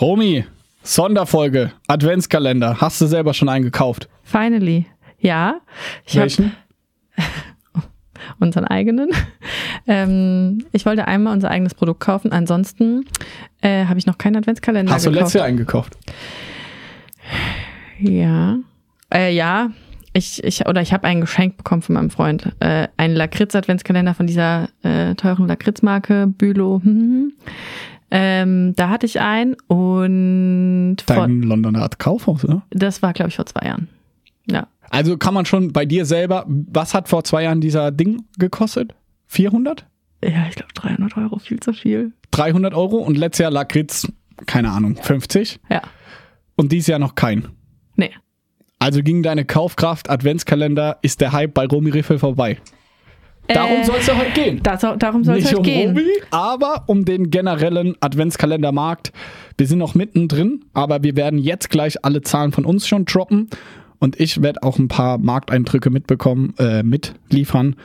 Romy, Sonderfolge, Adventskalender. Hast du selber schon eingekauft? Finally. Ja. Ich Welchen? unseren eigenen. Ähm, ich wollte einmal unser eigenes Produkt kaufen. Ansonsten äh, habe ich noch keinen Adventskalender Hast du gekauft. letztes Jahr eingekauft? Ja. Äh, ja. Ich, ich, oder ich habe ein Geschenk bekommen von meinem Freund. Äh, einen Lakritz-Adventskalender von dieser äh, teuren Lakritz-Marke, Bülow. Ähm, da hatte ich einen und Dein Londoner Art Kaufhaus, oder? das war, glaube ich, vor zwei Jahren. Ja. Also kann man schon bei dir selber, was hat vor zwei Jahren dieser Ding gekostet? 400? Ja, ich glaube 300 Euro, viel zu viel. 300 Euro und letztes Jahr Lakritz, keine Ahnung, 50 Ja. und dieses Jahr noch kein. Nee. Also ging deine Kaufkraft Adventskalender, ist der Hype bei Romy Riffel vorbei. Darum Äh, soll es ja heute gehen. Das, darum soll es Nicht halt um gehen. Romy, aber um den generellen Adventskalendermarkt. Wir sind noch mittendrin, aber wir werden jetzt gleich alle Zahlen von uns schon droppen und ich werde auch ein paar Markteindrücke mitbekommen, äh, mitliefern,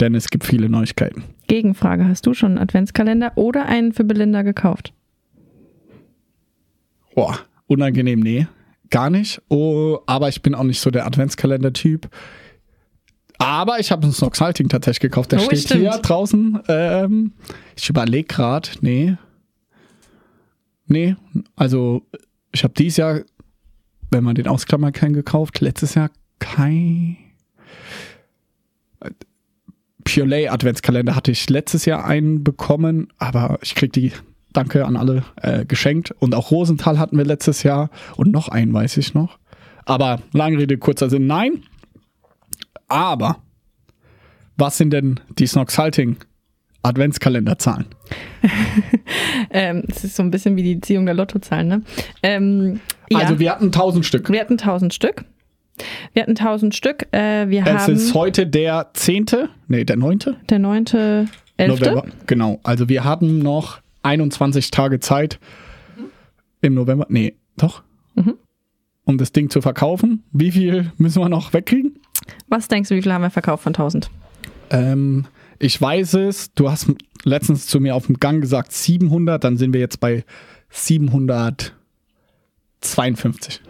denn es gibt viele Neuigkeiten. Gegenfrage, hast du schon einen Adventskalender oder einen für Belinda gekauft? Boah, unangenehm, nee, gar nicht. Oh, aber ich bin auch nicht so der Adventskalender-Typ. Aber ich habe einen Snoxhalting tatsächlich gekauft. Der Oh, steht stimmt. hier draußen. Ähm, ich überlege gerade, nee. Nee, also ich habe dieses Jahr, wenn man den ausklammern kann, gekauft. Letztes Jahr kein. Purelay Adventskalender hatte ich letztes Jahr einen bekommen, aber ich krieg die, danke an alle, äh, geschenkt. Und auch Rosenthal hatten wir letztes Jahr und noch einen weiß ich noch. Aber lange Rede, kurzer Sinn, nein. Aber was sind denn die Snoxhalting Adventskalenderzahlen? Ähm, es ist so ein bisschen wie die Ziehung der Lottozahlen, ne? Ähm, ja. Also wir hatten 1000 Stück. wir hatten 1000 Stück. Wir hatten 1000 Stück. Äh, wir Es haben ist heute der 10., nee, der 9. der 9. 11. November. Genau, also wir haben noch 21 Tage Zeit im November. Nee, doch. Mhm. Um das Ding zu verkaufen. Wie viel müssen wir noch wegkriegen? Was denkst du, wie viel haben wir verkauft von 1000? Ähm, ich weiß es. Du hast letztens zu mir auf dem Gang gesagt 700. Dann sind wir jetzt bei 752.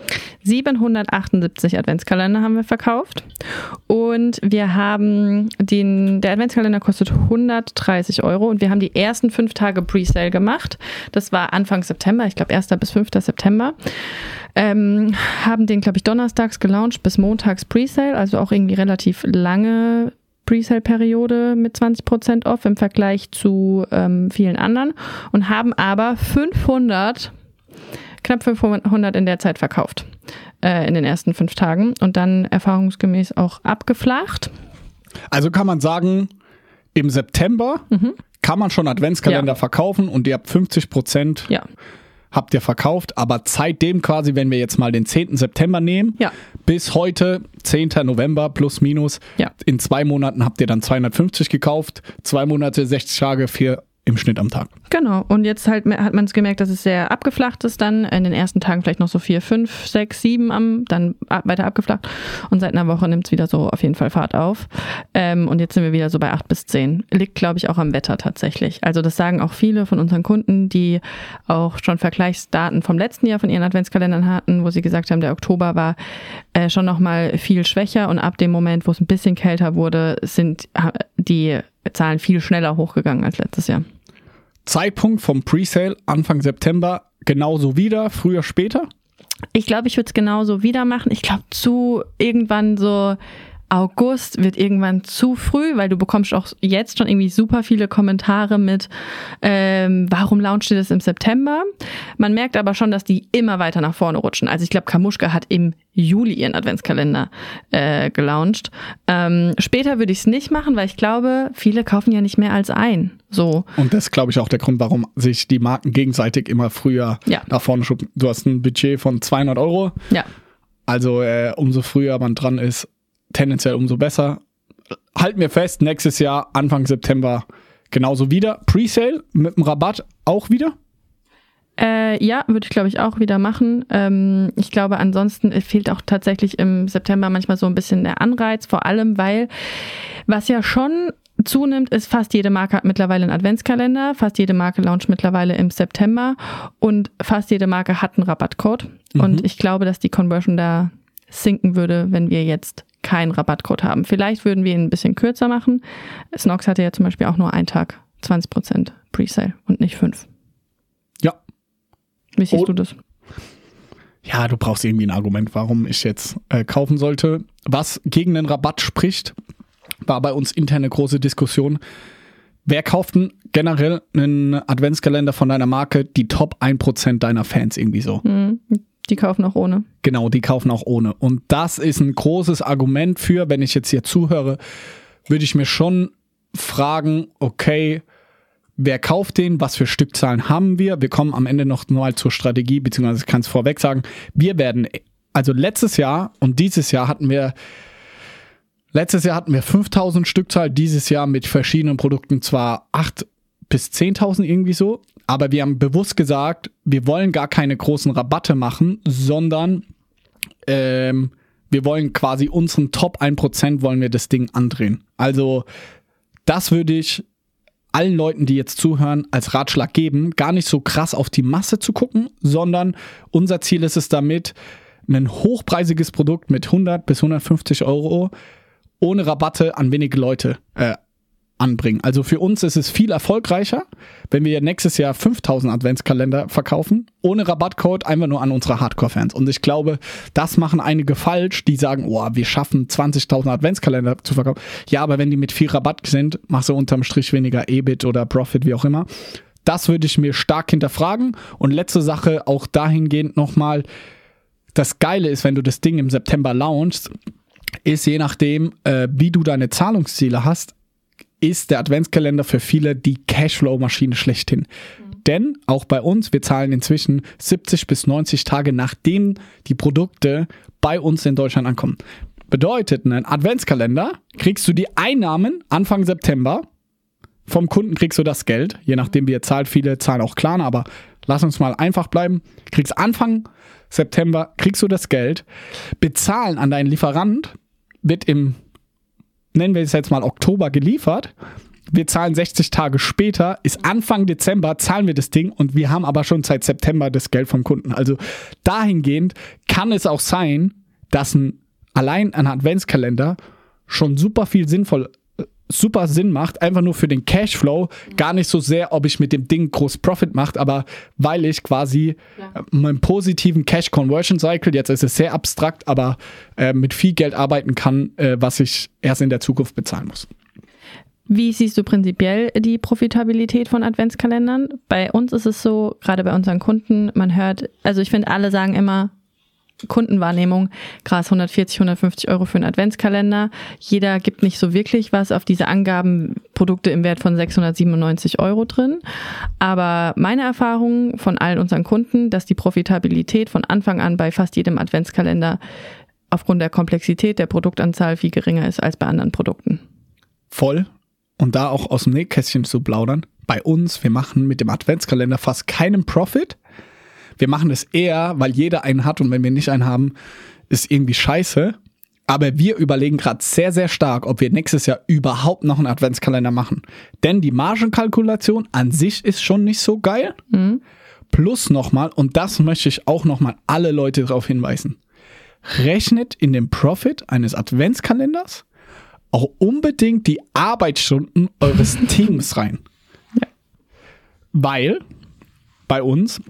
778 Adventskalender haben wir verkauft. Und wir haben den, der Adventskalender kostet 130 Euro und wir haben die ersten fünf Tage Presale gemacht. Das war Anfang September, ich glaube 1. bis 5. September. Ähm, haben den, glaube ich, donnerstags gelauncht bis montags Presale, also auch irgendwie relativ lange Presale-Periode mit 20% off im Vergleich zu ähm, vielen anderen und haben aber 500 knapp 500 in der Zeit verkauft, äh, in den ersten fünf Tagen und dann erfahrungsgemäß auch abgeflacht. Also kann man sagen, im September kann man schon Adventskalender Ja. verkaufen und ihr habt 50 Prozent Ja, habt ihr verkauft, aber seitdem quasi, wenn wir jetzt mal den 10. September nehmen, Ja. bis heute, 10. November plus minus, in zwei Monaten habt ihr dann 250 gekauft, zwei Monate, 60 Tage, vier im Schnitt am Tag. genau. Und jetzt halt hat man es gemerkt, dass es sehr abgeflacht ist dann. In den ersten Tagen vielleicht noch so vier, fünf, sechs, sieben am, dann weiter abgeflacht. Und seit einer Woche nimmt es wieder so auf jeden Fall Fahrt auf. Ähm, und jetzt sind wir wieder so bei acht bis zehn. Liegt, glaube ich, auch am Wetter tatsächlich. Also das sagen auch viele von unseren Kunden, die auch schon Vergleichsdaten vom letzten Jahr von ihren Adventskalendern hatten, wo sie gesagt haben, der Oktober war äh, schon nochmal viel schwächer und ab dem Moment, wo es ein bisschen kälter wurde, sind die Zahlen viel schneller hochgegangen als letztes Jahr. Zeitpunkt vom Presale Anfang September genauso wieder, früher, später. Ich glaube, ich würde es genauso wieder machen. Ich glaube, zu irgendwann so August wird irgendwann zu früh, weil du bekommst auch jetzt schon irgendwie super viele Kommentare mit, ähm, warum launcht ihr das im September? Man merkt aber schon, dass die immer weiter nach vorne rutschen. Also ich glaube, Kamuschka hat im Juli ihren Adventskalender äh, gelauncht. Ähm, später würde ich es nicht machen, weil ich glaube, viele kaufen ja nicht mehr als ein. So. Und das ist, glaube ich, auch der Grund, warum sich die Marken gegenseitig immer früher Ja. nach vorne schuppen. Du hast ein Budget von 200 Euro, Ja. also äh, umso früher man dran ist, tendenziell umso besser. Halten wir fest, nächstes Jahr, Anfang September, genauso wieder. Presale mit dem Rabatt auch wieder. Äh, ja, würde ich glaube ich auch wieder machen. Ähm, ich glaube, ansonsten fehlt auch tatsächlich im September manchmal so ein bisschen der Anreiz, vor allem weil, was ja schon zunimmt, ist fast jede Marke hat mittlerweile einen Adventskalender, fast jede Marke launcht mittlerweile im September und fast jede Marke hat einen Rabattcode. Mhm. Und ich glaube, dass die Conversion da sinken würde, wenn wir jetzt keinen Rabattcode haben. Vielleicht würden wir ihn ein bisschen kürzer machen. Snox hatte ja zum Beispiel auch nur einen Tag 20% Presale und nicht fünf. Ja. Wie siehst oh. du das? Ja, du brauchst irgendwie ein Argument, warum ich jetzt äh, kaufen sollte. Was gegen den Rabatt spricht, war bei uns interne große Diskussion. Wer kauft denn generell einen Adventskalender von deiner Marke? Die Top 1% deiner Fans irgendwie so. Mhm. Die kaufen auch ohne. Genau, die kaufen auch ohne. Und das ist ein großes Argument für, wenn ich jetzt hier zuhöre, würde ich mir schon fragen, okay, wer kauft den, was für Stückzahlen haben wir? Wir kommen am Ende noch mal zur Strategie, beziehungsweise ich kann es vorweg sagen, wir werden, also letztes Jahr und dieses Jahr hatten wir, letztes Jahr hatten wir 5000 Stückzahl, dieses Jahr mit verschiedenen Produkten zwar 8 bis 10.000 irgendwie so, aber wir haben bewusst gesagt, wir wollen gar keine großen Rabatte machen, sondern ähm, wir wollen quasi unseren Top 1% wollen wir das Ding andrehen. Also das würde ich allen Leuten, die jetzt zuhören, als Ratschlag geben, gar nicht so krass auf die Masse zu gucken, sondern unser Ziel ist es damit, ein hochpreisiges Produkt mit 100 bis 150 Euro ohne Rabatte an wenige Leute äh, anbringen. Also für uns ist es viel erfolgreicher, wenn wir nächstes Jahr 5000 Adventskalender verkaufen, ohne Rabattcode, einfach nur an unsere Hardcore-Fans. Und ich glaube, das machen einige falsch, die sagen, oh, wir schaffen 20.000 Adventskalender zu verkaufen. Ja, aber wenn die mit viel Rabatt sind, machst du unterm Strich weniger EBIT oder Profit, wie auch immer. Das würde ich mir stark hinterfragen. Und letzte Sache, auch dahingehend nochmal, das Geile ist, wenn du das Ding im September launchst, ist je nachdem, äh, wie du deine Zahlungsziele hast, ist der Adventskalender für viele die Cashflow-Maschine schlechthin. Mhm. Denn auch bei uns, wir zahlen inzwischen 70 bis 90 Tage, nachdem die Produkte bei uns in Deutschland ankommen. Bedeutet, einen Adventskalender kriegst du die Einnahmen Anfang September. Vom Kunden kriegst du das Geld, je nachdem wie er zahlt. Viele zahlen auch Klarna, aber lass uns mal einfach bleiben. Kriegst Anfang September, kriegst du das Geld. Bezahlen an deinen Lieferant wird im nennen wir es jetzt mal Oktober geliefert. Wir zahlen 60 Tage später, ist Anfang Dezember, zahlen wir das Ding und wir haben aber schon seit September das Geld vom Kunden. Also dahingehend kann es auch sein, dass ein, allein ein Adventskalender schon super viel sinnvoll super Sinn macht, einfach nur für den Cashflow, gar nicht so sehr, ob ich mit dem Ding groß Profit mache, aber weil ich quasi ja. meinen positiven Cash Conversion Cycle, jetzt ist es sehr abstrakt, aber äh, mit viel Geld arbeiten kann, äh, was ich erst in der Zukunft bezahlen muss. Wie siehst du prinzipiell die Profitabilität von Adventskalendern? Bei uns ist es so, gerade bei unseren Kunden, man hört, also ich finde, alle sagen immer, Kundenwahrnehmung, krass 140, 150 Euro für einen Adventskalender. Jeder gibt nicht so wirklich was auf diese Angaben, Produkte im Wert von 697 Euro drin. Aber meine Erfahrung von allen unseren Kunden, dass die Profitabilität von Anfang an bei fast jedem Adventskalender aufgrund der Komplexität der Produktanzahl viel geringer ist als bei anderen Produkten. Voll. Und da auch aus dem Nähkästchen zu plaudern. Bei uns, wir machen mit dem Adventskalender fast keinen Profit wir machen es eher, weil jeder einen hat und wenn wir nicht einen haben, ist irgendwie scheiße. Aber wir überlegen gerade sehr, sehr stark, ob wir nächstes Jahr überhaupt noch einen Adventskalender machen. Denn die Margenkalkulation an sich ist schon nicht so geil. Mhm. Plus nochmal, und das möchte ich auch nochmal alle Leute darauf hinweisen, rechnet in den Profit eines Adventskalenders auch unbedingt die Arbeitsstunden eures Teams rein. Ja. Weil bei uns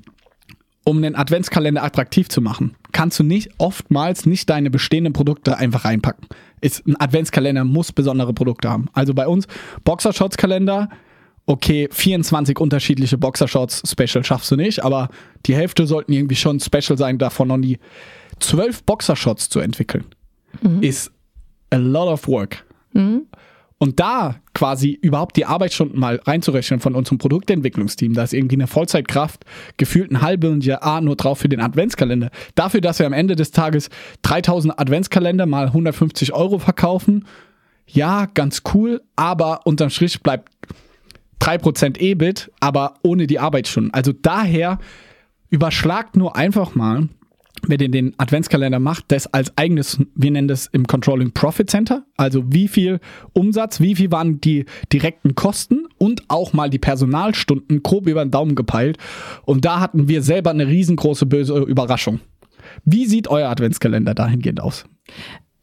um den Adventskalender attraktiv zu machen, kannst du nicht oftmals nicht deine bestehenden Produkte einfach reinpacken. Ist, ein Adventskalender muss besondere Produkte haben. Also bei uns Boxershorts-Kalender, okay, 24 unterschiedliche Boxershorts-Special schaffst du nicht, aber die Hälfte sollten irgendwie schon Special sein, davon noch nie. Zwölf Boxershorts zu entwickeln, mhm. ist a lot of work. Mhm. Und da quasi überhaupt die Arbeitsstunden mal reinzurechnen von unserem Produktentwicklungsteam, da ist irgendwie eine Vollzeitkraft gefühlt ein halbes Jahr nur drauf für den Adventskalender. Dafür, dass wir am Ende des Tages 3000 Adventskalender mal 150 Euro verkaufen, ja, ganz cool, aber unterm Strich bleibt 3% EBIT, aber ohne die Arbeitsstunden. Also daher überschlagt nur einfach mal, wenn ihr den Adventskalender macht, das als eigenes, wir nennen das im Controlling Profit Center. Also wie viel Umsatz, wie viel waren die direkten Kosten und auch mal die Personalstunden grob über den Daumen gepeilt. Und da hatten wir selber eine riesengroße böse Überraschung. Wie sieht euer Adventskalender dahingehend aus?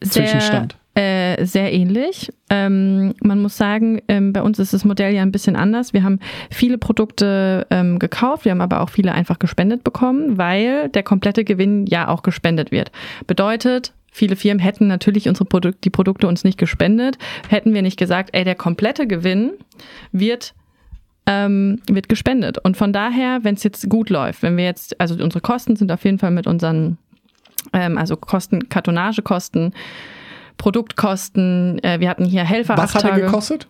Sehr, Zwischenstand. Äh, sehr ähnlich. Ähm, man muss sagen, ähm, bei uns ist das Modell ja ein bisschen anders. Wir haben viele Produkte ähm, gekauft, wir haben aber auch viele einfach gespendet bekommen, weil der komplette Gewinn ja auch gespendet wird. Bedeutet, Viele Firmen hätten natürlich unsere Produk die Produkte uns nicht gespendet, hätten wir nicht gesagt, ey, der komplette Gewinn wird ähm, wird gespendet. Und von daher, wenn es jetzt gut läuft, wenn wir jetzt, also unsere Kosten sind auf jeden Fall mit unseren, ähm, also Kosten, Kartonagekosten, Produktkosten, äh, wir hatten hier Helfer. Was hat er gekostet?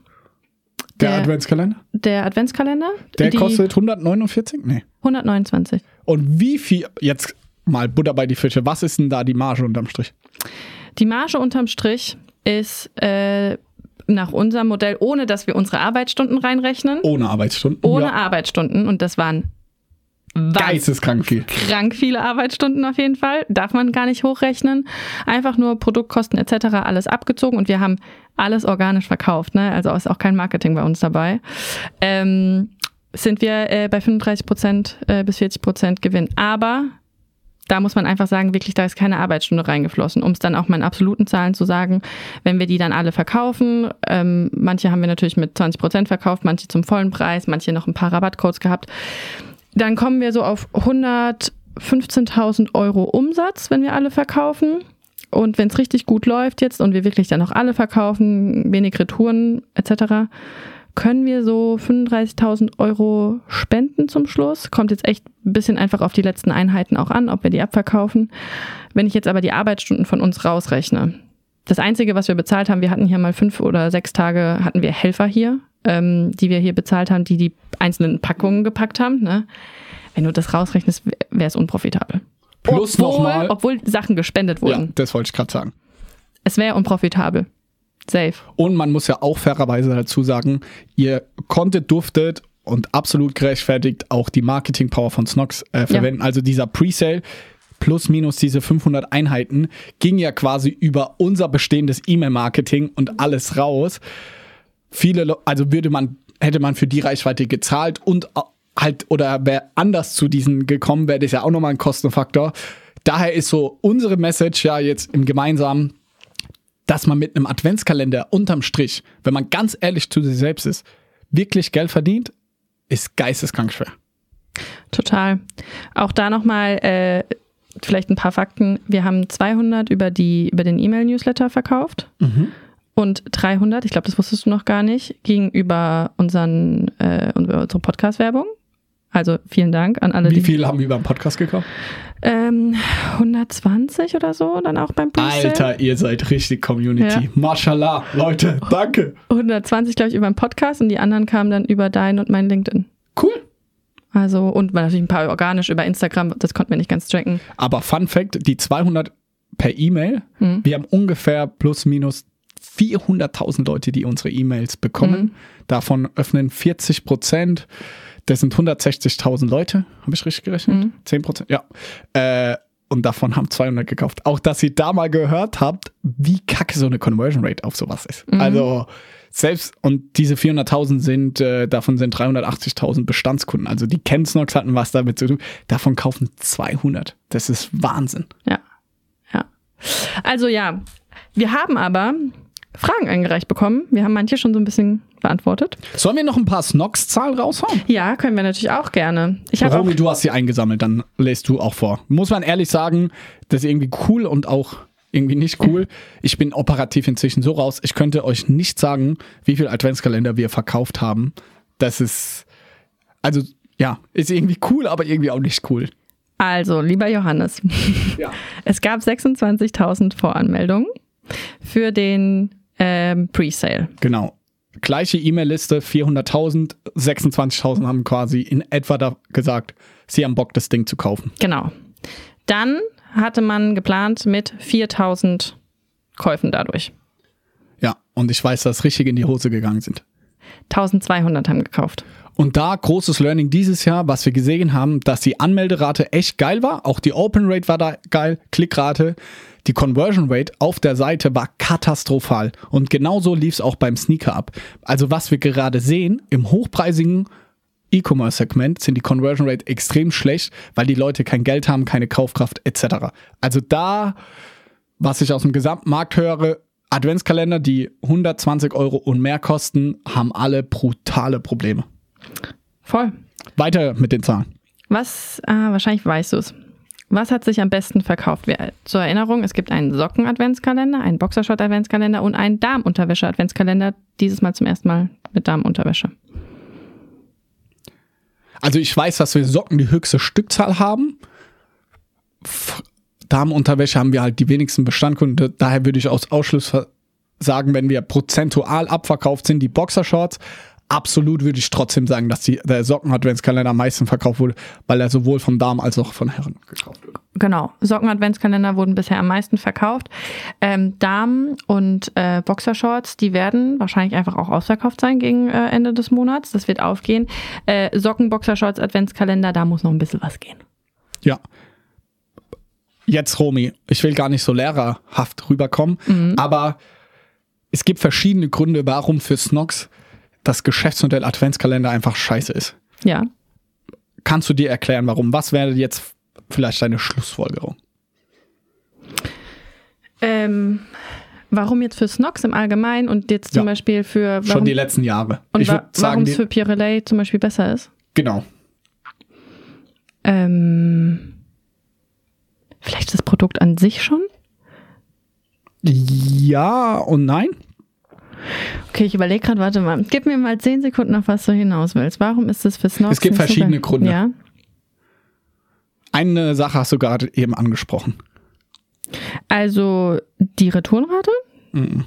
Der, Der- Adventskalender? Der Adventskalender? Der kostet 149? Nee. 129. Und wie viel, jetzt mal Butter bei die Fische, was ist denn da die Marge unterm Strich? Die Marge unterm Strich ist äh, nach unserem Modell, ohne dass wir unsere Arbeitsstunden reinrechnen, Ohne Arbeitsstunden. ohne ja. Arbeitsstunden, und das waren Geisteskrank viel. krank viele Arbeitsstunden auf jeden Fall. Darf man gar nicht hochrechnen. Einfach nur Produktkosten etc. alles abgezogen und wir haben alles organisch verkauft. Ne? Also ist auch kein Marketing bei uns dabei. Ähm, sind wir äh, bei 35 Prozent äh, bis 40 Prozent Gewinn. Aber da muss man einfach sagen, wirklich, da ist keine Arbeitsstunde reingeflossen, um es dann auch mal in absoluten Zahlen zu sagen. Wenn wir die dann alle verkaufen, ähm, manche haben wir natürlich mit 20 Prozent verkauft, manche zum vollen Preis, manche noch ein paar Rabattcodes gehabt, dann kommen wir so auf 115.000 Euro Umsatz, wenn wir alle verkaufen. Und wenn es richtig gut läuft jetzt und wir wirklich dann auch alle verkaufen, wenig Retouren etc., können wir so 35.000 Euro spenden zum Schluss. Kommt jetzt echt ein bisschen einfach auf die letzten Einheiten auch an, ob wir die abverkaufen. Wenn ich jetzt aber die Arbeitsstunden von uns rausrechne, das Einzige, was wir bezahlt haben, wir hatten hier mal fünf oder sechs Tage, hatten wir Helfer hier, ähm, die wir hier bezahlt haben, die die einzelnen Packungen gepackt haben. Ne? Wenn du das rausrechnest, wäre es unprofitabel. Plus obwohl, nochmal. Obwohl Sachen gespendet Ja, wurden. das wollte ich gerade sagen. Es wäre unprofitabel. Safe. Und man muss ja auch fairerweise dazu sagen, ihr konntet, durftet und absolut gerechtfertigt auch die Marketing-Power von Snox äh, verwenden. Also dieser Presale plus minus diese 500 Einheiten ging ja quasi über unser bestehendes E-Mail-Marketing und alles raus. Viele, Le- also würde man, hätte man für die Reichweite gezahlt und halt, oder wäre anders zu diesen gekommen, wäre das ja auch nochmal ein Kostenfaktor. Daher ist so unsere Message ja jetzt im Gemeinsamen, dass man mit einem Adventskalender unterm Strich, wenn man ganz ehrlich zu sich selbst ist, wirklich Geld verdient, ist geisteskrank schwer. Total. Auch da nochmal äh, vielleicht ein paar Fakten. Wir haben 200 über, die, über den E-Mail-Newsletter verkauft und 300, ich glaube, das wusstest du noch gar nicht, ging über, unseren, äh, unsere Podcast-Werbung. Also vielen Dank an alle, Wie viel haben wir beim Podcast gekauft? Ähm, 120 oder so, dann auch beim Presale. Alter, ihr seid richtig Community. Ja. Mashallah, Leute, danke. 120, glaube ich, über den Podcast und die anderen kamen dann über dein und mein LinkedIn. Cool. Also, und natürlich ein paar organisch über Instagram, das konnten wir nicht ganz tracken. Aber Fun Fact, die 200 per E-Mail, Mhm. wir haben ungefähr plus minus 400.000 Leute, die unsere E-Mails bekommen. Mhm. Davon öffnen 40 Prozent. Das sind 160.000 Leute. Habe ich richtig gerechnet? Mhm. 10 Prozent? Ja. Äh, und davon haben 200 gekauft. Auch, dass ihr da mal gehört habt, wie kacke so eine Conversion Rate auf sowas ist. Mhm. Also, selbst, und diese 400.000 sind, äh, davon sind 380.000 Bestandskunden. Also, die kennen Snox, hatten was damit zu tun. Davon kaufen 200. Das ist Wahnsinn. Ja. Ja. Also ja, wir haben aber Fragen eingereicht bekommen. Wir haben manche schon so ein bisschen beantwortet. Sollen wir noch ein paar Snox-Zahlen raushauen? Ja, können wir natürlich auch gerne. Ich Romy, du hast sie eingesammelt, dann lässt du auch vor. Muss man ehrlich sagen, das ist irgendwie cool und auch irgendwie nicht cool. Ich bin operativ inzwischen so raus, ich könnte euch nicht sagen, wie viel Adventskalender wir verkauft haben. Das ist, also ja, ist irgendwie cool, aber irgendwie auch nicht cool. Also, lieber Johannes, Ja. es gab 26.000 Voranmeldungen für den ähm, Presale. Genau. Gleiche E-Mail-Liste, 400.000, 26.000 haben quasi in etwa da gesagt, sie haben Bock, das Ding zu kaufen. Genau. Dann hatte man geplant mit 4.000 Käufen dadurch. Ja, und ich weiß, dass richtig in die Hose gegangen sind. 1200 haben gekauft. Und da großes Learning dieses Jahr, was wir gesehen haben, dass die Anmelderate echt geil war. Auch die Open Rate war da geil, Klickrate. Die Conversion Rate auf der Seite war katastrophal. Und genauso lief es auch beim Sneaker ab. Also was wir gerade sehen, im hochpreisigen E-Commerce-Segment sind die Conversion Rate extrem schlecht, weil die Leute kein Geld haben, keine Kaufkraft etc. Also da, was ich aus dem gesamten Markt höre, Adventskalender, die 120 Euro und mehr kosten, haben alle brutale Probleme. Voll. Weiter mit den Zahlen. Was, ah, wahrscheinlich weißt du es. Was hat sich am besten verkauft? Wir, zur Erinnerung, es gibt einen Socken-Adventskalender, einen Boxershort-Adventskalender und einen Darmunterwäsche-Adventskalender. Dieses Mal zum ersten Mal mit Darmunterwäsche. Also ich weiß, dass wir Socken die höchste Stückzahl haben. Damenunterwäsche haben wir halt die wenigsten Bestandkunden. Daher würde ich aus Ausschluss sagen, wenn wir prozentual abverkauft sind, die Boxershorts. Absolut würde ich trotzdem sagen, dass die, der Socken-Adventskalender am meisten verkauft wurde, weil er sowohl von Damen als auch von Herren gekauft wird. Genau, Socken-Adventskalender wurden bisher am meisten verkauft. Ähm, Damen und äh, Boxershorts, die werden wahrscheinlich einfach auch ausverkauft sein gegen äh, Ende des Monats. Das wird aufgehen. Äh, Socken, Boxershorts, Adventskalender, da muss noch ein bisschen was gehen. Ja. Jetzt, Romy, ich will gar nicht so lehrerhaft rüberkommen, aber es gibt verschiedene Gründe, warum für Snox das Geschäftsmodell Adventskalender einfach scheiße ist. Ja. Kannst du dir erklären, warum? Was wäre jetzt vielleicht deine Schlussfolgerung? Ähm, warum jetzt für Snox im Allgemeinen und jetzt zum Ja. Beispiel für Schon warum, die letzten Jahre. und ich wa warum es für Pirelli zum Beispiel besser ist? genau. Ähm, vielleicht das Produkt an sich schon? Ja und nein. Okay, ich überlege gerade, warte mal. Gib mir mal 10 Sekunden, auf was du hinaus willst. Warum ist das für Snox? Es gibt so verschiedene geil? Gründe. Ja. Eine Sache hast du gerade eben angesprochen. Also die Retourenrate? Mhm.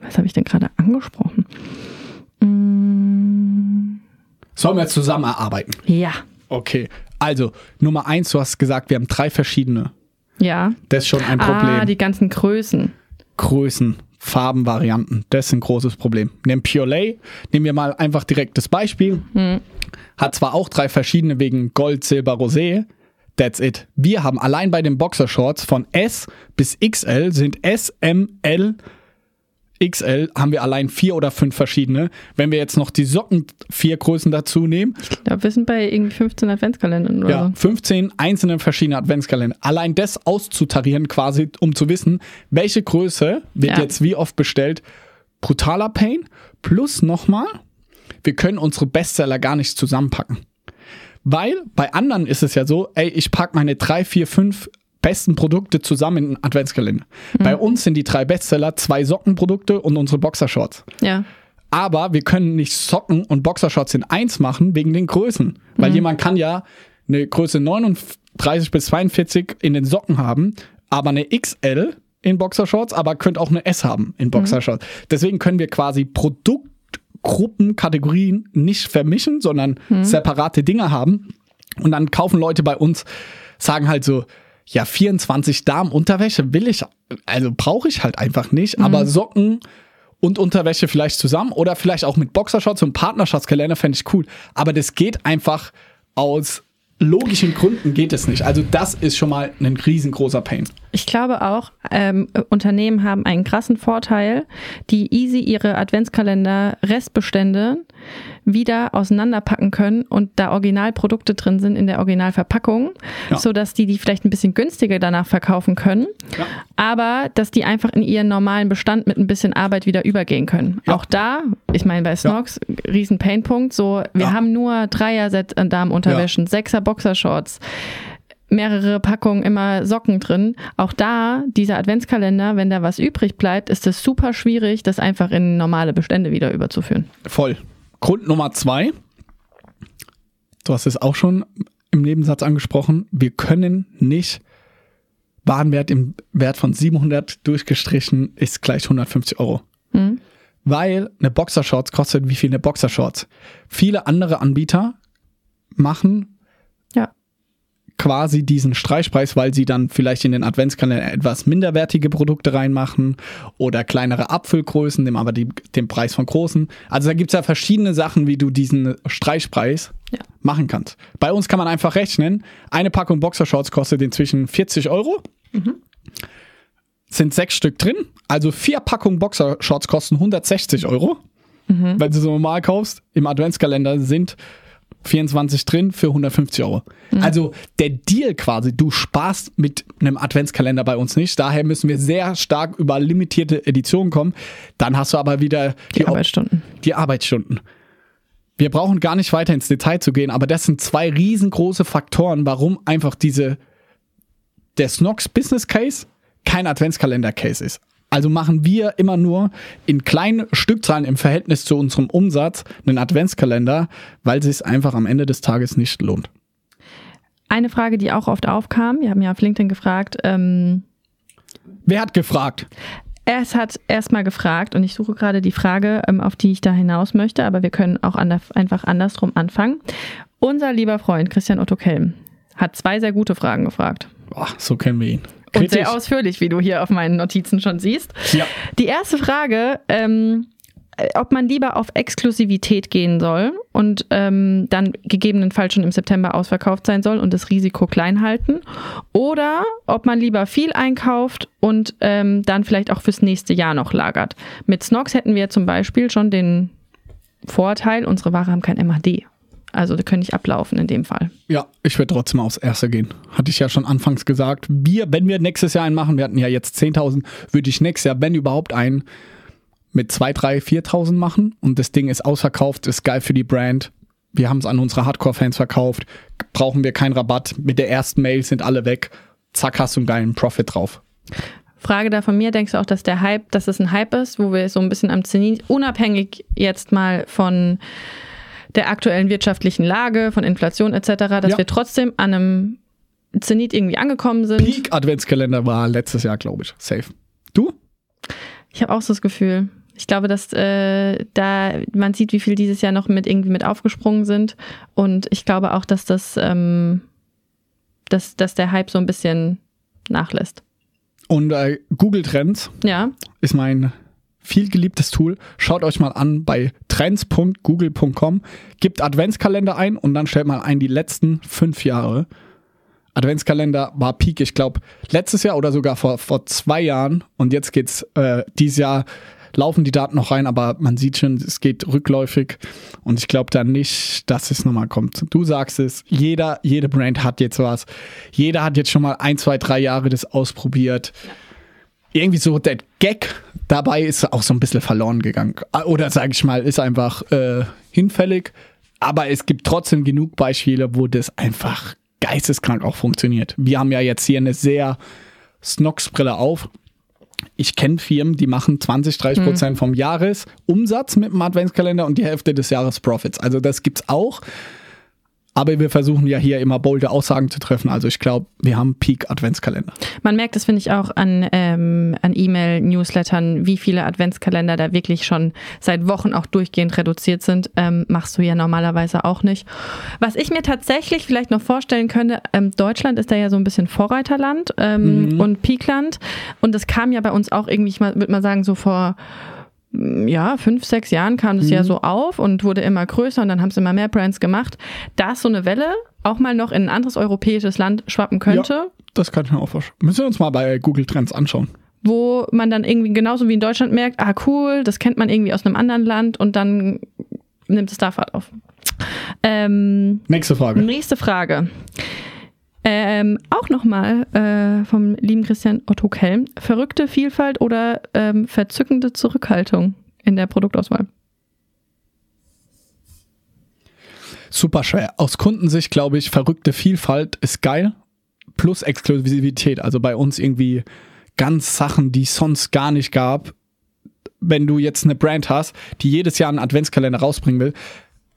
Was habe ich denn gerade angesprochen? Mm, Sollen wir zusammen erarbeiten? ja. Okay. Also, Nummer eins, du hast gesagt, wir haben drei verschiedene. Ja. Das ist schon ein Problem. Ah, die ganzen Größen. Größen, Farben, Varianten. Das ist ein großes Problem. Nehmen Purelay, nehmen wir mal einfach direkt das Beispiel. Hat zwar auch drei verschiedene wegen Gold, Silber, Rosé. That's it. Wir haben allein bei den Boxershorts von S bis XL sind S, M, L, XL haben wir allein vier oder fünf verschiedene. Wenn wir jetzt noch die Socken vier Größen dazu nehmen, Ich glaube, wir sind bei irgendwie 15 Adventskalendern oder ja, so. 15 einzelne verschiedene Adventskalender. Allein das auszutarieren quasi, um zu wissen, welche Größe wird Ja. jetzt wie oft bestellt. Brutaler Pain. Plus nochmal, wir können unsere Bestseller gar nicht zusammenpacken. Weil bei anderen ist es ja so, ey, ich packe meine drei, vier, fünf besten Produkte zusammen in einen Adventskalender. Mhm. Bei uns sind die drei Bestseller zwei Sockenprodukte und unsere Boxershorts. Ja. Aber wir können nicht Socken und Boxershorts in eins machen wegen den Größen. Weil jemand kann ja eine Größe 39 bis 42 in den Socken haben, aber eine XL in Boxershorts, aber könnte auch eine S haben in Boxershorts. Deswegen können wir quasi Produktgruppen, Kategorien nicht vermischen, sondern separate Dinge haben. Und dann kaufen Leute bei uns, sagen halt so, ja, 24 Damenunterwäsche will ich, also brauche ich halt einfach nicht, aber Socken und Unterwäsche vielleicht zusammen oder vielleicht auch mit Boxershorts und Partnerschaftskalender fände ich cool. Aber das geht einfach aus logischen Gründen geht es nicht. Also das ist schon mal ein riesengroßer Pain. Ich glaube auch, ähm, Unternehmen haben einen krassen Vorteil, die easy ihre Adventskalender Restbestände wieder auseinanderpacken können und da Originalprodukte drin sind in der Originalverpackung, Ja. sodass die die vielleicht ein bisschen günstiger danach verkaufen können, Ja. aber dass die einfach in ihren normalen Bestand mit ein bisschen Arbeit wieder übergehen können. Ja. Auch da, ich meine bei Snox, riesen Painpunkt, so wir Ja. haben nur Dreier-Set an Damenunterwäschen, Sechser Boxershorts, mehrere Packungen immer Socken drin. Auch da, dieser Adventskalender, wenn da was übrig bleibt, ist es super schwierig, das einfach in normale Bestände wieder überzuführen. Voll. Grund Nummer zwei, du hast es auch schon im Nebensatz angesprochen, wir können nicht Warenwert im Wert von 700 durchgestrichen ist gleich 150 Euro. Hm? Weil eine Boxershorts kostet wie viel eine Boxershorts. Viele andere Anbieter machen. Quasi diesen Streichpreis, weil sie dann vielleicht in den Adventskalender etwas minderwertige Produkte reinmachen oder kleinere Abfüllgrößen, nehmen aber die, den Preis von großen. Also da gibt es ja verschiedene Sachen, wie du diesen Streichpreis Ja. machen kannst. Bei uns kann man einfach rechnen, eine Packung Boxershorts kostet inzwischen 40 Euro. Sind sechs Stück drin, also vier Packungen Boxershorts kosten 160 Euro. Wenn du so normal kaufst, im Adventskalender sind 24 drin für 150 Euro. Also der Deal quasi, du sparst mit einem Adventskalender bei uns nicht. Daher müssen wir sehr stark über limitierte Editionen kommen. Dann hast du aber wieder Die Op- Arbeitsstunden. die Arbeitsstunden. Wir brauchen gar nicht weiter ins Detail zu gehen, aber das sind zwei riesengroße Faktoren, warum einfach diese der Snox Business Case kein Adventskalender Case ist. Also machen wir immer nur in kleinen Stückzahlen im Verhältnis zu unserem Umsatz einen Adventskalender, weil es sich einfach am Ende des Tages nicht lohnt. Eine Frage, die auch oft aufkam, wir haben ja auf LinkedIn gefragt, ähm, Wer hat gefragt? es hat erstmal gefragt und ich suche gerade die Frage, ähm, auf die ich da hinaus möchte, aber wir können auch ander, einfach andersrum anfangen. Unser lieber Freund Christian Otto Kelm hat zwei sehr gute Fragen gefragt. Boah, so kennen wir ihn. Und sehr ausführlich, wie du hier auf meinen Notizen schon siehst. Ja. Die erste Frage, ähm, äh, ob man lieber auf Exklusivität gehen soll und ähm, dann gegebenenfalls schon im September ausverkauft sein soll und das Risiko klein halten. Oder ob man lieber viel einkauft und ähm, dann vielleicht auch fürs nächste Jahr noch lagert. Mit Snox hätten wir zum Beispiel schon den Vorteil, unsere Ware haben kein MHD. Also die können nicht ablaufen in dem Fall. Ja, ich würde trotzdem aufs Erste gehen. Hatte ich ja schon anfangs gesagt. Wir, wenn wir nächstes Jahr einen machen, wir hatten ja jetzt 10.000, würde ich nächstes Jahr, wenn überhaupt, einen mit 2, 3, 4.000 machen. Und das Ding ist ausverkauft, ist geil für die Brand. Wir haben es an unsere Hardcore-Fans verkauft. Brauchen wir keinen Rabatt. Mit der ersten Mail sind alle weg. Zack, hast du einen geilen Profit drauf. Frage da von mir, denkst du auch, dass der Hype, dass es ein Hype ist, wo wir so ein bisschen am Zenit, unabhängig jetzt mal von der aktuellen wirtschaftlichen Lage, von Inflation etc., dass Ja. wir trotzdem an einem Zenit irgendwie angekommen sind? Peak Adventskalender war letztes Jahr, glaube ich. Safe. Du? Ich habe auch so das Gefühl. Ich glaube, dass äh, da man sieht, wie viel dieses Jahr noch mit irgendwie mit aufgesprungen sind. Und ich glaube auch, dass das, ähm, dass, dass der Hype so ein bisschen nachlässt. Und äh, Google Trends Ja, ist mein viel geliebtes Tool. Schaut euch mal an bei trends.google.com, gibt Adventskalender ein und dann stellt mal ein die letzten fünf Jahre. Adventskalender war Peak, ich glaube, letztes Jahr oder sogar vor, vor zwei Jahren und jetzt geht's äh, dieses Jahr laufen die Daten noch rein, aber man sieht schon, es geht rückläufig und ich glaube dann nicht, dass es nochmal kommt. Du sagst es, jeder, jede Brand hat jetzt was. Jeder hat jetzt schon mal ein, zwei, drei Jahre das ausprobiert irgendwie so der Gag dabei ist auch so ein bisschen verloren gegangen. Oder sage ich mal, ist einfach äh, hinfällig. Aber es gibt trotzdem genug Beispiele, wo das einfach geisteskrank auch funktioniert. Wir haben ja jetzt hier eine sehr Snox-Brille auf. Ich kenne Firmen, die machen 20, 30 Prozent vom Jahresumsatz mit dem Adventskalender und die Hälfte des Jahresprofits. Also das gibt's auch. Aber wir versuchen ja hier immer bolde Aussagen zu treffen. Also ich glaube, wir haben Peak Adventskalender. Man merkt das, finde ich, auch an, ähm, an E-Mail-Newslettern, wie viele Adventskalender da wirklich schon seit Wochen auch durchgehend reduziert sind. Ähm, machst du ja normalerweise auch nicht. Was ich mir tatsächlich vielleicht noch vorstellen könnte, ähm, Deutschland ist da ja so ein bisschen Vorreiterland ähm, und Peakland. Und das kam ja bei uns auch irgendwie, ich würde mal sagen, so vor ja, fünf, sechs Jahren kam das ja so auf und wurde immer größer und dann haben es immer mehr Brands gemacht, dass so eine Welle auch mal noch in ein anderes europäisches Land schwappen könnte. Ja, das kann ich mir auch vorstellen. Müssen wir uns mal bei Google Trends anschauen. wo man dann irgendwie genauso wie in Deutschland merkt, ah cool, das kennt man irgendwie aus einem anderen Land und dann nimmt es da Fahrt auf. Ähm, Nächste Frage. nächste Frage. Ähm, auch nochmal äh, vom lieben Christian Otto Kelm. Verrückte Vielfalt oder ähm, verzückende Zurückhaltung in der Produktauswahl? Super schwer. Aus Kundensicht glaube ich, verrückte Vielfalt ist geil. Plus Exklusivität. Also bei uns irgendwie ganz Sachen, die es sonst gar nicht gab. Wenn du jetzt eine Brand hast, die jedes Jahr einen Adventskalender rausbringen will,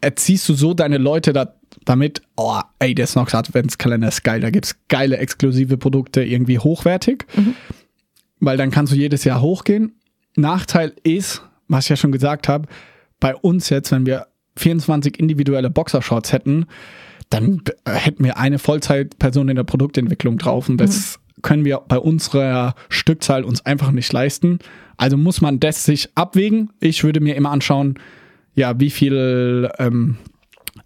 erziehst du so deine Leute da, damit, oh, ey, der Snox Adventskalender ist geil. Da gibt es geile exklusive Produkte, irgendwie hochwertig. Weil dann kannst du jedes Jahr hochgehen. Nachteil ist, was ich ja schon gesagt habe, bei uns jetzt, wenn wir 24 individuelle Boxershorts hätten, dann b- hätten wir eine Vollzeitperson in der Produktentwicklung drauf und das können wir bei unserer Stückzahl uns einfach nicht leisten. Also muss man das sich abwägen. Ich würde mir immer anschauen, ja, wie viel ähm,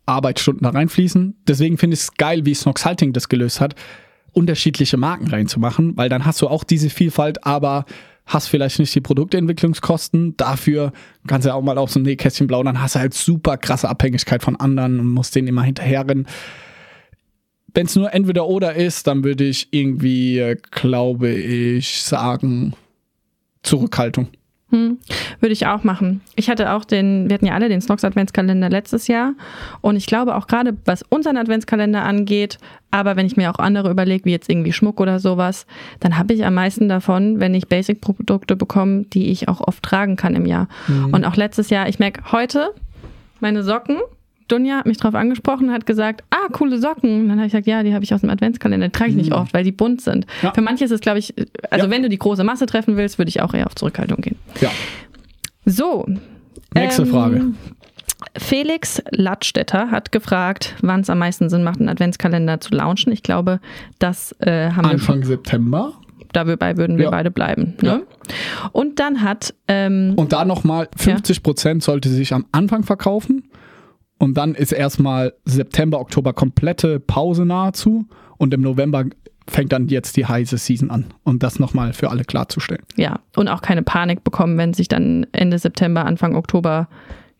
Arbeitsstunden da reinfließen. Deswegen finde ich es geil, wie Snox Halting das gelöst hat, unterschiedliche Marken reinzumachen, weil dann hast du auch diese Vielfalt, aber hast vielleicht nicht die Produktentwicklungskosten. Dafür kannst du ja auch mal aus dem Nähkästchen blauen, dann hast du halt super krasse Abhängigkeit von anderen und musst denen immer hinterherrennen. Wenn es nur entweder oder ist, dann würde ich irgendwie, äh, glaube ich, sagen, Zurückhaltung. Hm, würde ich auch machen. Ich hatte auch den, wir hatten ja alle den Snox Adventskalender letztes Jahr und ich glaube auch gerade, was unseren Adventskalender angeht, aber wenn ich mir auch andere überlege, wie jetzt irgendwie Schmuck oder sowas, dann habe ich am meisten davon, wenn ich Basic-Produkte bekomme, die ich auch oft tragen kann im Jahr. Und auch letztes Jahr, ich merke heute, meine Socken, Dunja hat mich drauf angesprochen und hat gesagt, ah, coole Socken. Und dann habe ich gesagt, ja, die habe ich aus dem Adventskalender. Die trage ich nicht oft, weil die bunt sind. Ja. Für manche ist es, glaube ich, also Ja. wenn du die große Masse treffen willst, würde ich auch eher auf Zurückhaltung gehen. Ja. So. Nächste Frage. Felix Ladstätter hat gefragt, wann es am meisten Sinn macht, einen Adventskalender zu launchen. Ich glaube, das äh, haben wir Anfang September. dabei würden wir Ja. beide bleiben. Ne? Und dann hat ähm, Und da nochmal, 50% sollte sich am Anfang verkaufen. Und dann ist erstmal September, Oktober komplette Pause nahezu. Und im November fängt dann jetzt die heiße Season an. Und das nochmal für alle klarzustellen. ja und auch keine Panik bekommen, wenn sich dann Ende September, Anfang Oktober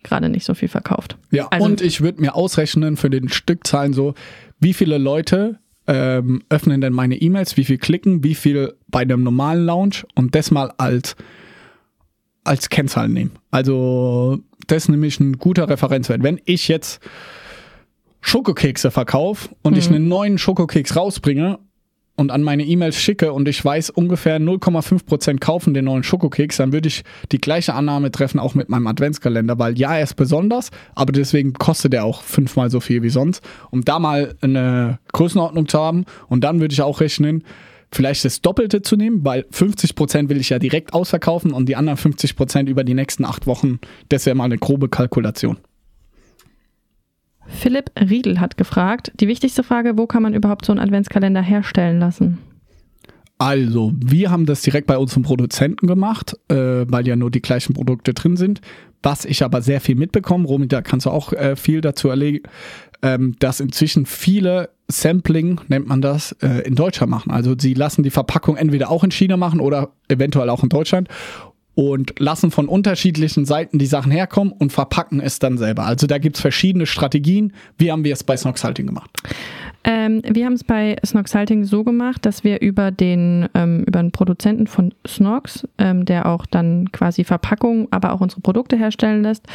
gerade nicht so viel verkauft. Ja, Also- und ich würde mir ausrechnen für den Stückzahlen so, wie viele Leute ähm, öffnen denn meine E-Mails, wie viel klicken, wie viel bei einem normalen Launch und das mal als, als Kennzahl nehmen. Also das ist nämlich ein guter Referenzwert. Wenn ich jetzt Schokokekse verkaufe und ich einen neuen Schokokeks rausbringe und an meine E-Mails schicke und ich weiß, ungefähr 0,5% kaufen den neuen Schokokeks, dann würde ich die gleiche Annahme treffen, auch mit meinem Adventskalender, weil ja, er ist besonders, aber deswegen kostet er auch fünfmal so viel wie sonst. Um da mal eine Größenordnung zu haben und dann würde ich auch rechnen, vielleicht das Doppelte zu nehmen, weil 50% will ich ja direkt ausverkaufen und die anderen 50% über die nächsten acht Wochen, das wäre mal eine grobe Kalkulation. Philipp Riedel hat gefragt, die wichtigste Frage, wo kann man überhaupt so einen Adventskalender herstellen lassen? Also, wir haben das direkt bei unserem Produzenten gemacht, äh, weil ja nur die gleichen Produkte drin sind. Was ich aber sehr viel mitbekomme, Romy, da kannst du auch äh, viel dazu erlegen, ähm, dass inzwischen viele Sampling, nennt man das, äh, in Deutschland machen. Also sie lassen die Verpackung entweder auch in China machen oder eventuell auch in Deutschland und lassen von unterschiedlichen Seiten die Sachen herkommen und verpacken es dann selber. Also da gibt es verschiedene Strategien. Wie haben wir es bei Snox Halting gemacht? Ähm, wir haben es bei Snox Halting so gemacht, dass wir über den, ähm, über einen Produzenten von Snox, ähm, der auch dann quasi Verpackungen, aber auch unsere Produkte herstellen lässt,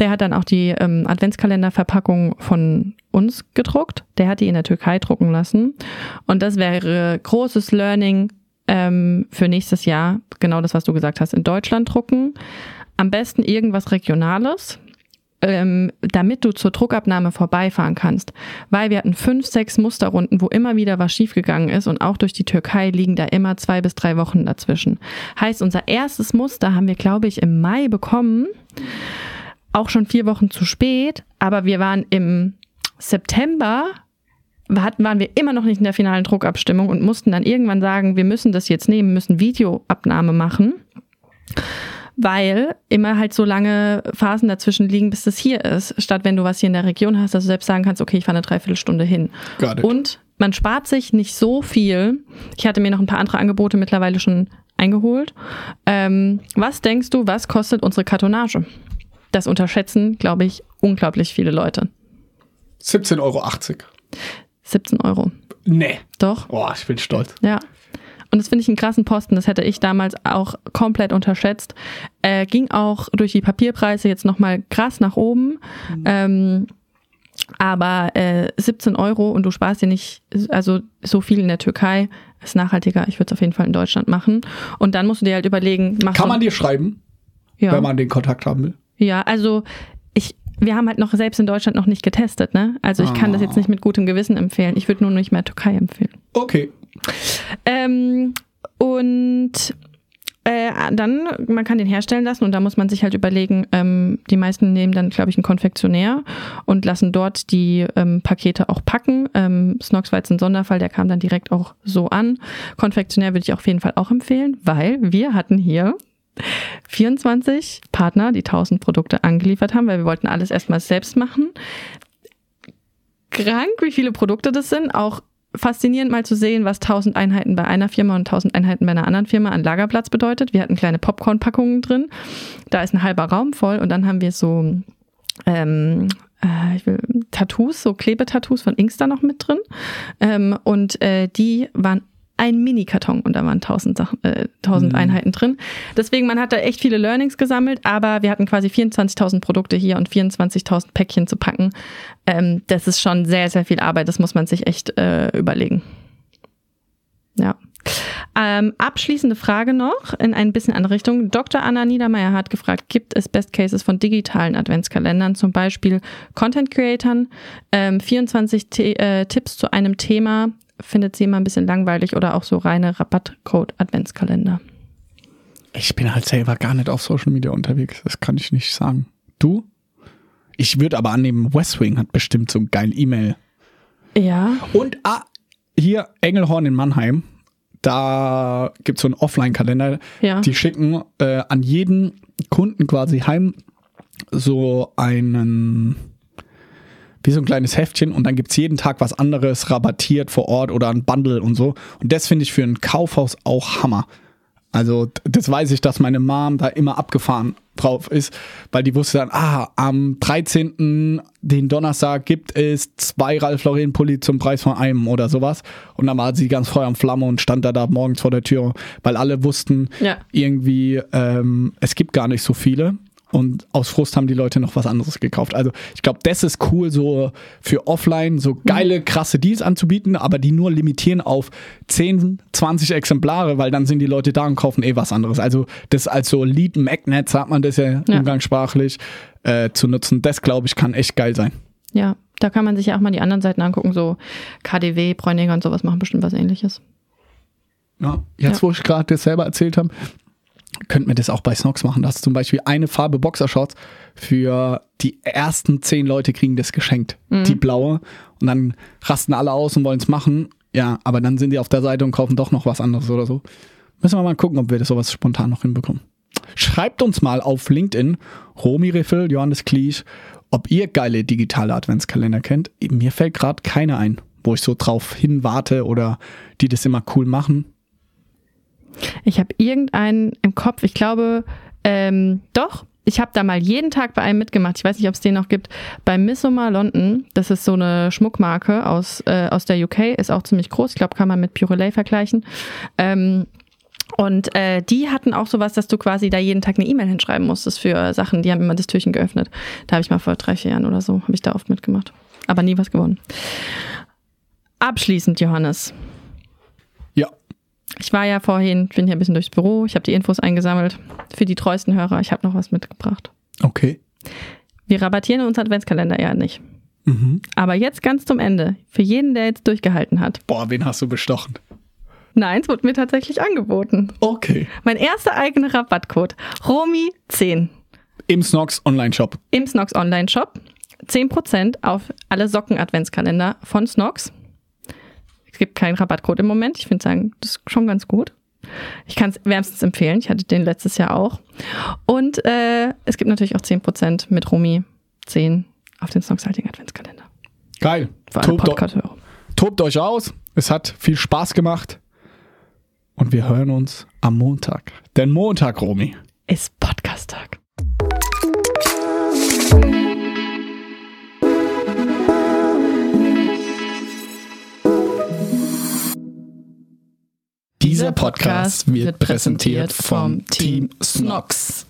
der hat dann auch die ähm, Adventskalenderverpackung von uns gedruckt. Der hat die in der Türkei drucken lassen. Und das wäre großes Learning ähm, für nächstes Jahr. Genau das, was du gesagt hast, in Deutschland drucken. Am besten irgendwas Regionales ähm, damit du zur Druckabnahme vorbeifahren kannst. Weil wir hatten fünf, sechs Musterrunden, wo immer wieder was schiefgegangen ist und auch durch die Türkei liegen da immer zwei bis drei Wochen dazwischen. Heißt, unser erstes Muster haben wir, glaube ich, im Mai bekommen. Auch schon vier Wochen zu spät, aber wir waren im September waren wir immer noch nicht in der finalen Druckabstimmung und mussten dann irgendwann sagen, wir müssen das jetzt nehmen, müssen Videoabnahme machen weil immer halt so lange Phasen dazwischen liegen, bis das hier ist, statt wenn du was hier in der Region hast, dass du selbst sagen kannst, okay, ich fahre eine Dreiviertelstunde hin. Und man spart sich nicht so viel. Ich hatte mir noch ein paar andere Angebote mittlerweile schon eingeholt. Ähm, was denkst du, was kostet unsere Kartonage? Das unterschätzen, glaube ich, unglaublich viele Leute. 17,80 Euro. 17 Euro. Nee. Doch, Oh, ich bin stolz. ja. Und das finde ich einen krassen Posten. Das hätte ich damals auch komplett unterschätzt. Äh, ging auch durch die Papierpreise jetzt nochmal krass nach oben. Ähm, aber äh, 17 Euro und du sparst dir nicht also so viel in der Türkei, ist nachhaltiger. Ich würde es auf jeden Fall in Deutschland machen. Und dann musst du dir halt überlegen, mach Kann man dir schreiben, ja. wenn man den Kontakt haben will? Ja, also ich, wir haben halt noch selbst in Deutschland noch nicht getestet, ne? Also ich kann das jetzt nicht mit gutem Gewissen empfehlen. Ich würde nur nicht mehr Türkei empfehlen. Okay. Ähm, und Äh, dann, man kann den herstellen lassen und da muss man sich halt überlegen, ähm, die meisten nehmen dann, glaube ich, einen Konfektionär und lassen dort die ähm, Pakete auch packen. Ähm, Snox war jetzt ein Sonderfall, der kam dann direkt auch so an. Konfektionär würde ich auf jeden Fall auch empfehlen, weil wir hatten hier 24 Partner, die 1000 Produkte angeliefert haben, weil wir wollten alles erstmal selbst machen. Krank, wie viele Produkte das sind, auch faszinierend mal zu sehen, was 1000 Einheiten bei einer Firma und 1000 Einheiten bei einer anderen Firma an Lagerplatz bedeutet. Wir hatten kleine Popcorn-Packungen drin. Da ist ein halber Raum voll und dann haben wir so ähm, äh, will, Tattoos, so Klebetattoos von Inkster noch mit drin. Ähm, und äh, die waren ein Mini-Karton und da waren 1000, Sachen, äh, 1000 mhm. Einheiten drin. Deswegen, man hat da echt viele Learnings gesammelt, aber wir hatten quasi 24.000 Produkte hier und 24.000 Päckchen zu packen. Ähm, das ist schon sehr, sehr viel Arbeit. Das muss man sich echt äh, überlegen. Ja. Ähm, abschließende Frage noch in ein bisschen andere Richtung. Dr. Anna Niedermeyer hat gefragt, gibt es Best Cases von digitalen Adventskalendern, zum Beispiel Content Creatern, ähm, 24 T äh, Tipps zu einem Thema, findet sie immer ein bisschen langweilig oder auch so reine Rabattcode-Adventskalender? Ich bin halt selber gar nicht auf Social Media unterwegs, das kann ich nicht sagen. Du? Ich würde aber annehmen, Westwing hat bestimmt so ein geil E-Mail. Ja. Und ah, hier Engelhorn in Mannheim, da gibt es so einen Offline-Kalender. Ja. Die schicken äh, an jeden Kunden quasi heim so einen wie so ein kleines Heftchen und dann gibt's jeden Tag was anderes rabattiert vor Ort oder ein Bundle und so. Und das finde ich für ein Kaufhaus auch Hammer. Also das weiß ich, dass meine Mom da immer abgefahren drauf ist, weil die wusste dann, ah, am 13. den Donnerstag gibt es zwei Ralph Lauren Pulli zum Preis von einem oder sowas. Und dann war sie ganz Feuer und Flamme und stand da, da morgens vor der Tür, weil alle wussten ja. irgendwie, ähm, es gibt gar nicht so viele und aus Frust haben die Leute noch was anderes gekauft. Also ich glaube, das ist cool, so für offline so geile, mhm. krasse Deals anzubieten, aber die nur limitieren auf 10, 20 Exemplare, weil dann sind die Leute da und kaufen eh was anderes. Also das als so Lead Magnet, sagt man das ja, ja. umgangssprachlich, äh, zu nutzen, das glaube ich kann echt geil sein. Ja, da kann man sich ja auch mal die anderen Seiten angucken, so KDW, Bräuniger und sowas machen bestimmt was ähnliches. Ja, jetzt ja. wo ich gerade das selber erzählt habe, könnten wir das auch bei Snox machen, dass zum Beispiel eine Farbe Boxershorts für die ersten zehn Leute kriegen das geschenkt, mhm. die blaue. Und dann rasten alle aus und wollen es machen. Ja, aber dann sind die auf der Seite und kaufen doch noch was anderes oder so. Müssen wir mal gucken, ob wir das sowas spontan noch hinbekommen. Schreibt uns mal auf LinkedIn, Romy Riffel, Johannes Kliesch, ob ihr geile digitale Adventskalender kennt. Mir fällt gerade keiner ein, wo ich so drauf hinwarte oder die das immer cool machen. Ich habe irgendeinen im Kopf, ich glaube, ähm, doch, ich habe da mal jeden Tag bei einem mitgemacht. Ich weiß nicht, ob es den noch gibt. Bei Missoma London, das ist so eine Schmuckmarke aus, äh, aus der UK, ist auch ziemlich groß. Ich glaube, kann man mit Purelay vergleichen. Ähm, und äh, die hatten auch sowas, dass du quasi da jeden Tag eine E-Mail hinschreiben musstest für Sachen. Die haben immer das Türchen geöffnet. Da habe ich mal vor drei, vier Jahren oder so, habe ich da oft mitgemacht. Aber nie was gewonnen. Abschließend, Johannes. Ich war ja vorhin, bin hier ein bisschen durchs Büro, ich habe die Infos eingesammelt für die treuesten Hörer. Ich habe noch was mitgebracht. Okay. Wir rabattieren uns Adventskalender ja nicht. Mhm. Aber jetzt ganz zum Ende, für jeden, der jetzt durchgehalten hat. Boah, wen hast du bestochen? Nein, es wurde mir tatsächlich angeboten. Okay. Mein erster eigener Rabattcode, Romi10. Im Snox Online Shop. Im Snox Online Shop. 10% auf alle Socken-Adventskalender von Snox. Es gibt keinen Rabattcode im Moment. Ich finde sagen, das ist schon ganz gut. Ich kann es wärmstens empfehlen. Ich hatte den letztes Jahr auch. Und äh, es gibt natürlich auch 10% mit Rumi 10 auf den Songsighting Adventskalender. Geil. Für alle Tobt, tobt euch aus. Es hat viel Spaß gemacht. Und wir hören uns am Montag. Denn Montag, Romy, ist Podcast-Tag. Dieser Podcast wird präsentiert vom Team Snox.